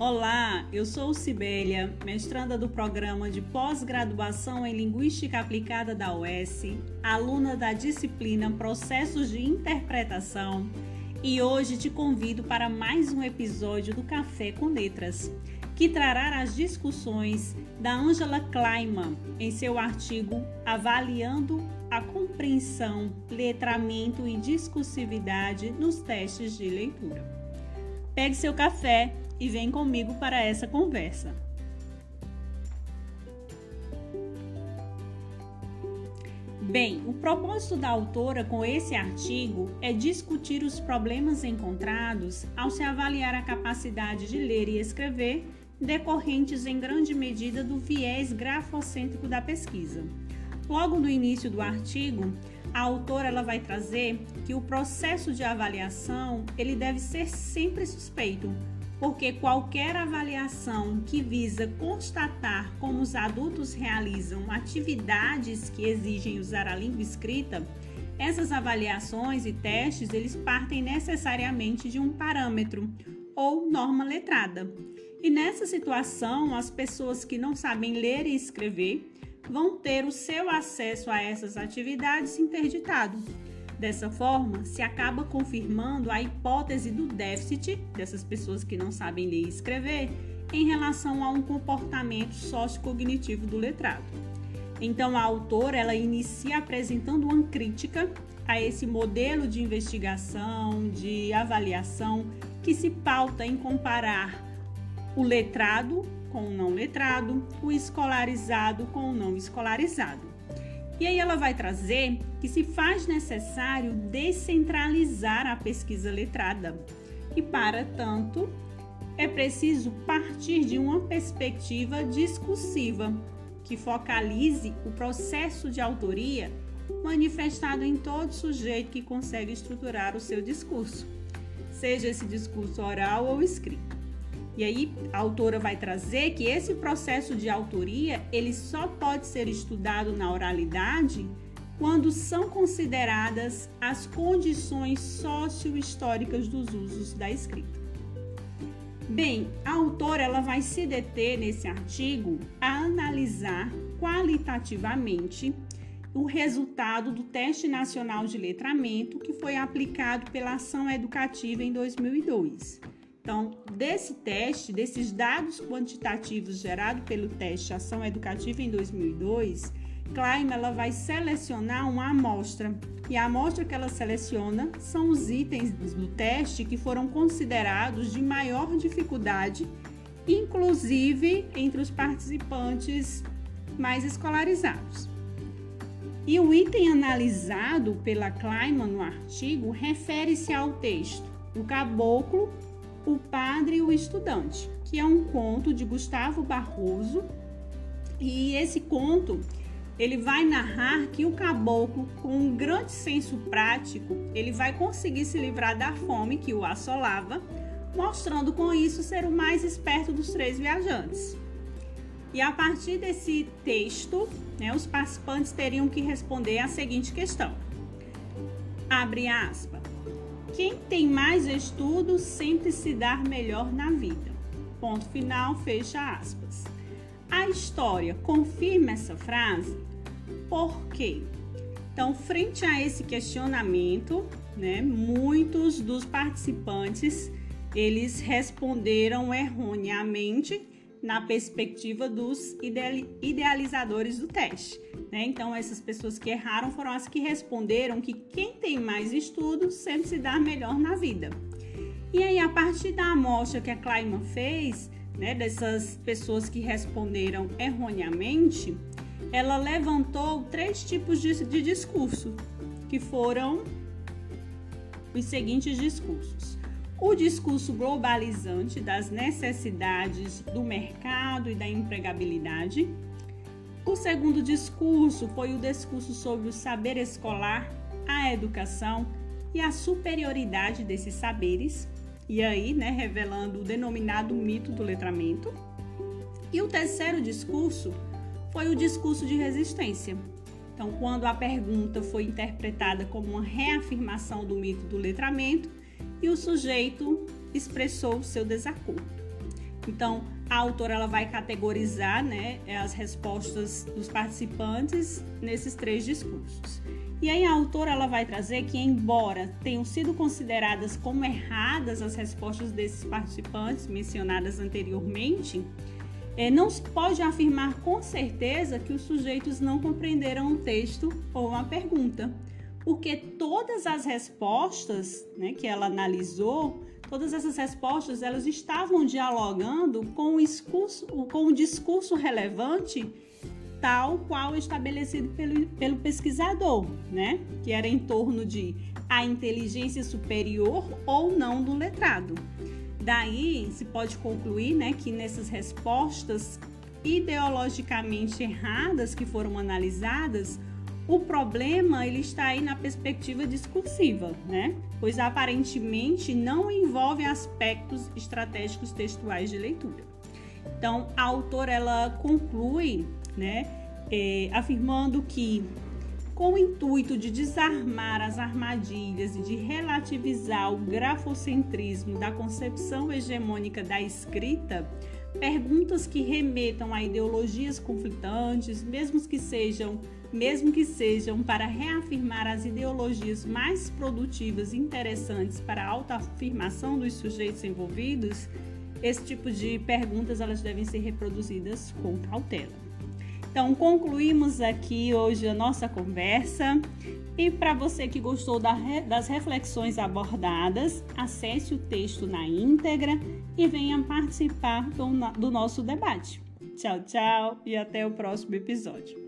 Olá, eu sou Cibélia, mestranda do programa de pós-graduação em Linguística Aplicada da UES, aluna da disciplina Processos de Interpretação, e hoje te convido para mais um episódio do Café com Letras, que trará as discussões da Angela Kleiman em seu artigo Avaliando a Compreensão, Letramento e Discursividade nos Testes de Leitura. Pegue seu café e vem comigo para essa conversa. Bem, o propósito da autora com esse artigo é discutir os problemas encontrados ao se avaliar a capacidade de ler e escrever, decorrentes em grande medida do viés grafocêntrico da pesquisa. Logo no início do artigo, a autora ela vai trazer que o processo de avaliação ele deve ser sempre suspeito, porque qualquer avaliação que visa constatar como os adultos realizam atividades que exigem usar a língua escrita, essas avaliações e testes eles partem necessariamente de um parâmetro ou norma letrada. E nessa situação, as pessoas que não sabem ler e escrever vão ter o seu acesso a essas atividades interditado Dessa forma, se acaba confirmando a hipótese do déficit dessas pessoas que não sabem ler e escrever em relação a um comportamento sociocognitivo do letrado. Então, a autora ela inicia apresentando uma crítica a esse modelo de investigação, de avaliação que se pauta em comparar o letrado com o não letrado, o escolarizado com o não escolarizado. E aí ela vai trazer que se faz necessário descentralizar a pesquisa letrada. E para tanto, é preciso partir de uma perspectiva discursiva que focalize o processo de autoria manifestado em todo sujeito que consegue estruturar o seu discurso, seja esse discurso oral ou escrito. E aí a autora vai trazer que esse processo de autoria, ele só pode ser estudado na oralidade quando são consideradas as condições socio-históricas dos usos da escrita. Bem, a autora ela vai se deter nesse artigo a analisar qualitativamente o resultado do Teste Nacional de Letramento que foi aplicado pela Ação Educativa em 2002. Então, desse teste, desses dados quantitativos gerados pelo teste Ação Educativa em 2002, Klein ela vai selecionar uma amostra e a amostra que ela seleciona são os itens do teste que foram considerados de maior dificuldade, inclusive entre os participantes mais escolarizados. E o item analisado pela Kleiman no artigo refere-se ao texto O Caboclo o Padre e o Estudante, que é um conto de Gustavo Barroso. E esse conto ele vai narrar que o caboclo, com um grande senso prático, ele vai conseguir se livrar da fome que o assolava, mostrando com isso ser o mais esperto dos três viajantes. E a partir desse texto, né, os participantes teriam que responder a seguinte questão: abre aspas. Quem tem mais estudos sempre se dá melhor na vida. Ponto final, fecha aspas. A história confirma essa frase? Por quê? Então, frente a esse questionamento, né, muitos dos participantes eles responderam erroneamente na perspectiva dos idealizadores do teste. Né? Então, essas pessoas que erraram foram as que responderam que quem tem mais estudos sempre se dá melhor na vida. E aí, a partir da amostra que a Kleiman fez, né, dessas pessoas que responderam erroneamente, ela levantou três tipos de, de discurso, que foram os seguintes discursos o discurso globalizante das necessidades do mercado e da empregabilidade. O segundo discurso foi o discurso sobre o saber escolar, a educação e a superioridade desses saberes, e aí, né, revelando o denominado mito do letramento. E o terceiro discurso foi o discurso de resistência. Então, quando a pergunta foi interpretada como uma reafirmação do mito do letramento, e o sujeito expressou seu desacordo. Então, a autora ela vai categorizar né, as respostas dos participantes nesses três discursos. E aí a autora ela vai trazer que, embora tenham sido consideradas como erradas as respostas desses participantes mencionadas anteriormente, é, não se pode afirmar com certeza que os sujeitos não compreenderam um texto ou uma pergunta, porque todas as respostas né, que ela analisou, todas essas respostas, elas estavam dialogando com o discurso, com o discurso relevante tal qual estabelecido pelo, pelo pesquisador, né? Que era em torno de a inteligência superior ou não do letrado. Daí se pode concluir, né, que nessas respostas ideologicamente erradas que foram analisadas, o problema ele está aí na perspectiva discursiva, né? Pois aparentemente não envolve aspectos estratégicos textuais de leitura. Então, a autora ela conclui né? É, afirmando que, com o intuito de desarmar as armadilhas e de relativizar o grafocentrismo da concepção hegemônica da escrita, perguntas que remetam a ideologias conflitantes, mesmo que sejam, mesmo que sejam para reafirmar as ideologias mais produtivas e interessantes para a autoafirmação dos sujeitos envolvidos, esse tipo de perguntas elas devem ser reproduzidas com cautela. Então, concluímos aqui hoje a nossa conversa. E para você que gostou das reflexões abordadas, acesse o texto na íntegra e venha participar do, nosso debate. Tchau, tchau e até o próximo episódio.